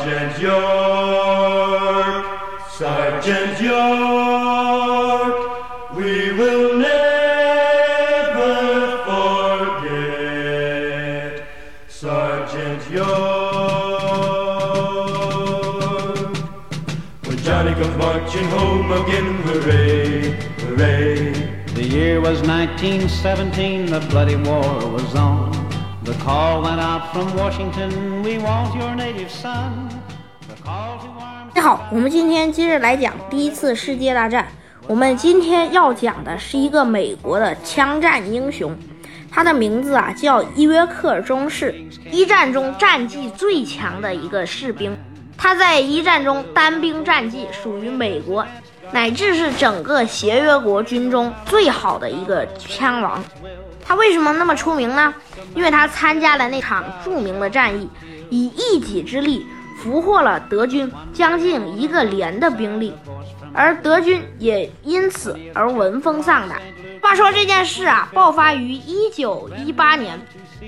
Sergeant York, Sergeant York, we will never forget Sergeant York. When Johnny comes marching home again, hooray, hooray. The year was 1917, the bloody war was on. The call went out from Washington, we want your native son. The call to arms. 大家好，我们今天接着来讲第一次世界大战。我们今天要讲的是一个美国的枪战英雄，他的名字啊叫伊约克中士，一战中战绩最强的一个士兵。他在一战中单兵战绩属于美国乃至是整个协约国军中最好的一个枪王。他为什么那么出名呢？因为他参加了那场著名的战役，以一己之力俘获了德军将近一个连的兵力，而德军也因此而闻风丧胆。话说这件事啊，爆发于一九一八年。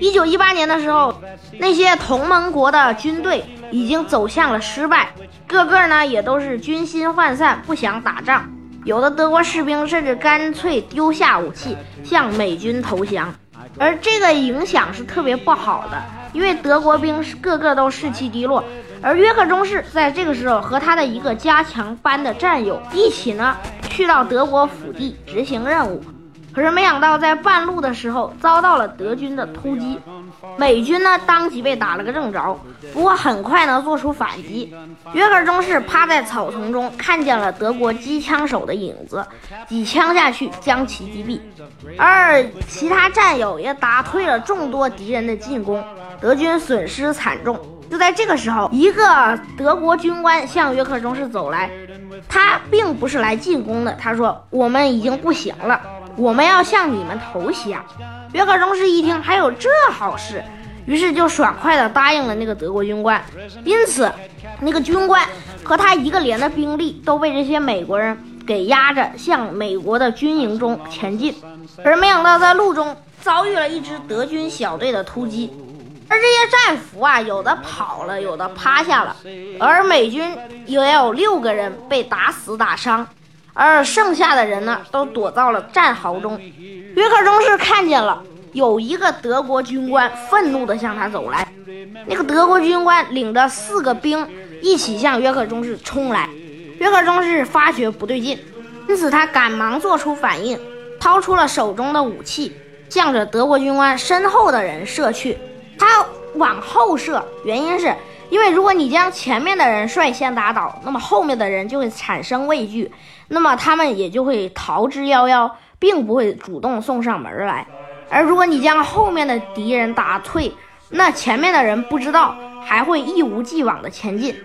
一九一八年的时候，那些同盟国的军队已经走向了失败，个个呢也都是军心涣散，不想打仗。有的德国士兵甚至干脆丢下武器向美军投降，而这个影响是特别不好的，因为德国兵个个都士气低落。而约克中士在这个时候和他的一个加强班的战友一起呢，去到德国腹地执行任务。可是没想到，在半路的时候遭到了德军的突击，美军呢当即被打了个正着。不过很快呢做出反击，约克中士趴在草丛中看见了德国机枪手的影子，几枪下去将其击毙，而其他战友也打退了众多敌人的进攻，德军损失惨重。就在这个时候，一个德国军官向约克中士走来，他并不是来进攻的，他说：“我们已经不行了。”我们要向你们投降。约克中士一听还有这好事，于是就爽快地答应了那个德国军官。因此，那个军官和他一个连的兵力都被这些美国人给压着向美国的军营中前进。而没想到在路中遭遇了一支德军小队的突击，而这些战俘啊，有的跑了，有的趴下了，而美军也有六个人被打死打伤。而剩下的人呢，都躲到了战壕中。约克中士看见了，有一个德国军官愤怒地向他走来。那个德国军官领着四个兵一起向约克中士冲来。约克中士发觉不对劲，因此他赶忙做出反应，掏出了手中的武器，向着德国军官身后的人射去。他往后射，原因是因为如果你将前面的人率先打倒，那么后面的人就会产生畏惧。那么他们也就会逃之夭夭，并不会主动送上门来。而如果你将后面的敌人打退，那前面的人不知道，还会一无既往的前进。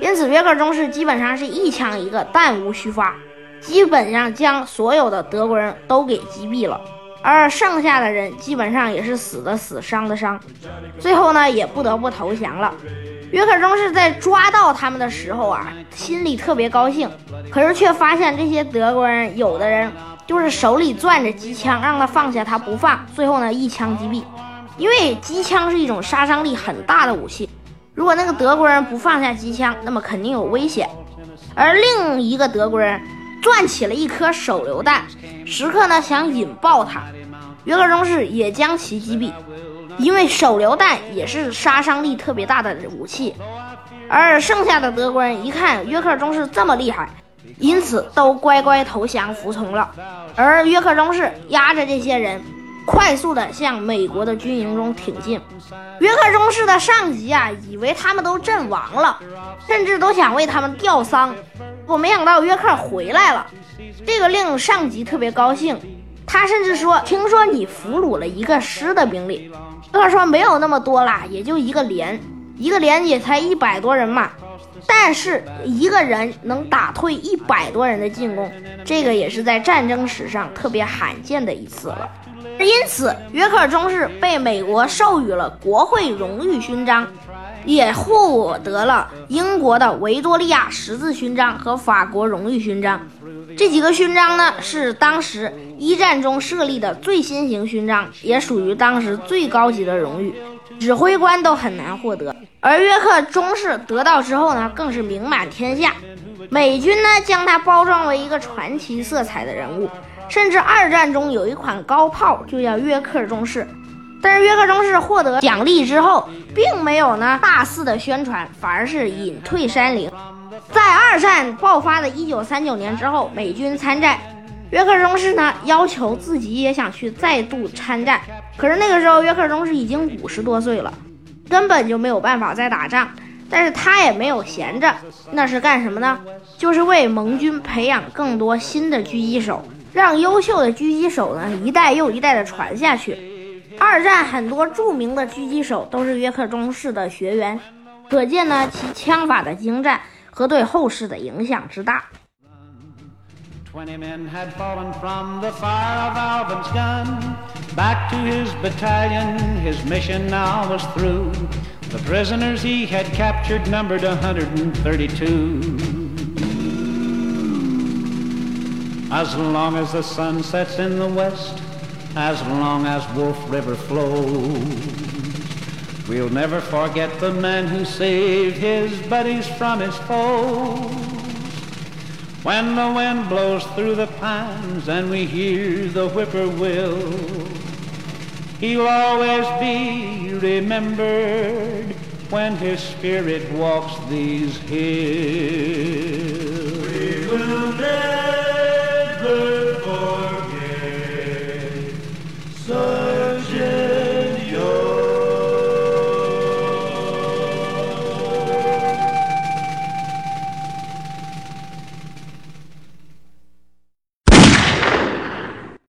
因此，约克中士基本上是一枪一个，弹无虚发，基本上将所有的德国人都给击毙了。而剩下的人基本上也是死的死，伤的伤，最后呢也不得不投降了。约克中士在抓到他们的时候啊，心里特别高兴，可是却发现这些德国人有的人就是手里攥着机枪，让他放下他不放，最后呢一枪击毙。因为机枪是一种杀伤力很大的武器，如果那个德国人不放下机枪，那么肯定有危险。而另一个德国人攥起了一颗手榴弹，时刻呢想引爆它，约克中士也将其击毙。因为手榴弹也是杀伤力特别大的武器，而剩下的德国人一看约克中士这么厉害，因此都乖乖投降服从了。而约克中士压着这些人，快速的向美国的军营中挺进。约克中士的上级啊，以为他们都阵亡了，甚至都想为他们吊丧。我没想到约克回来了，这个令上级特别高兴。他甚至说：“听说你俘虏了一个师的兵力。”他说没有那么多啦，也就一个连，一个连也才一百多人嘛。但是一个人能打退一百多人的进攻，这个也是在战争史上特别罕见的一次了。因此，约克中士被美国授予了国会荣誉勋章，也获得了英国的维多利亚十字勋章和法国荣誉勋章。这几个勋章呢，是当时一战中设立的最新型勋章，也属于当时最高级的荣誉。指挥官都很难获得。而约克中士得到之后呢，更是名满天下。美军呢，将他包装为一个传奇色彩的人物，甚至二战中有一款高炮就叫约克中士。但是约克中士获得奖励之后，并没有呢大肆的宣传，反而是隐退山林。在二战爆发的一九三九年之后，美军参战，约克中士呢要求自己也想去再度参战。可是那个时候约克中士已经五十多岁了，根本就没有办法再打仗。但是他也没有闲着，那是干什么呢？就是为盟军培养更多新的狙击手，让优秀的狙击手呢一代又一代的传下去。二战很多著名的狙击手都是约克中士的学员，可见呢其枪法的精湛和对后世的影响之大。Twenty men had fallen from the fire of Alvin's gun. Back to his battalion, his mission now was through. The prisoners he had captured numbered 132. As long as the sun sets in the west, as long as Wolf River flows. We'll never forget the man who saved his buddies from his foes. When the wind blows through the pines and we hear the whippoorwill, he'll always be remembered when his spirit walks these hills. We will never